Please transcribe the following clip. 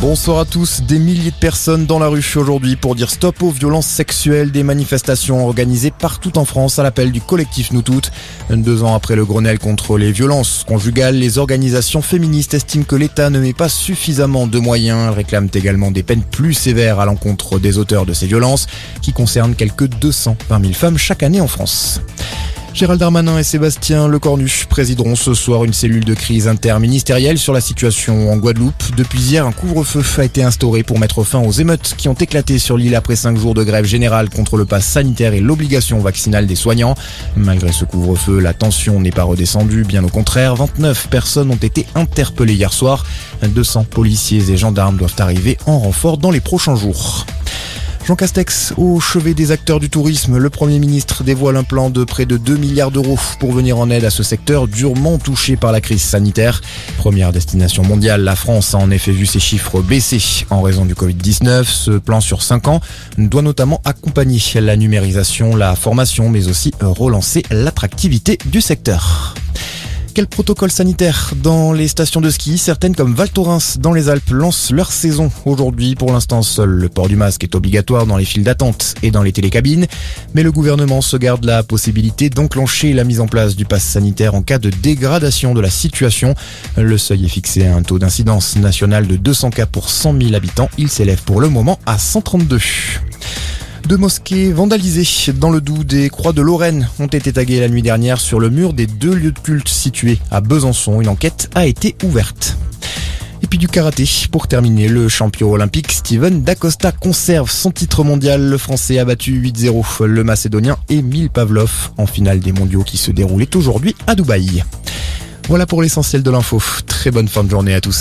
Bonsoir à tous. Des milliers de personnes dans la rue aujourd'hui pour dire stop aux violences sexuelles. Des manifestations organisées partout en France à l'appel du collectif Nous Toutes. Deux ans après le Grenelle contre les violences conjugales, les organisations féministes estiment que l'État ne met pas suffisamment de moyens. Elles réclament également des peines plus sévères à l'encontre des auteurs de ces violences qui concernent quelques 220 000 femmes chaque année en France. Gérald Darmanin et Sébastien Lecornu présideront ce soir une cellule de crise interministérielle sur la situation en Guadeloupe. Depuis hier, un couvre-feu a été instauré pour mettre fin aux émeutes qui ont éclaté sur l'île après cinq jours de grève générale contre le pass sanitaire et l'obligation vaccinale des soignants. Malgré ce couvre-feu, la tension n'est pas redescendue, bien au contraire. 29 personnes ont été interpellées hier soir. 200 policiers et gendarmes doivent arriver en renfort dans les prochains jours. Jean Castex, au chevet des acteurs du tourisme, le Premier ministre dévoile un plan de près de 2 milliards d'euros pour venir en aide à ce secteur durement touché par la crise sanitaire. Première destination mondiale, la France a en effet vu ses chiffres baisser en raison du Covid-19. Ce plan sur 5 ans doit notamment accompagner la numérisation, la formation, mais aussi relancer l'attractivité du secteur quel protocole sanitaire dans les stations de ski? Certaines comme Val Thorens dans les Alpes lancent leur saison. Aujourd'hui, pour l'instant, seul le port du masque est obligatoire dans les files d'attente et dans les télécabines. Mais le gouvernement se garde la possibilité d'enclencher la mise en place du pass sanitaire en cas de dégradation de la situation. Le seuil est fixé à un taux d'incidence national de 200 cas pour 100 000 habitants. Il s'élève pour le moment à 132. Deux mosquées vandalisées dans le Doubs des Croix de Lorraine ont été taguées la nuit dernière sur le mur des deux lieux de culte situés à Besançon. Une enquête a été ouverte. Et puis du karaté. Pour terminer, le champion olympique Steven Dacosta conserve son titre mondial. Le français a battu 8-0 le macédonien Emile Pavlov en finale des mondiaux qui se déroulaient aujourd'hui à Dubaï. Voilà pour l'essentiel de l'info. Très bonne fin de journée à tous.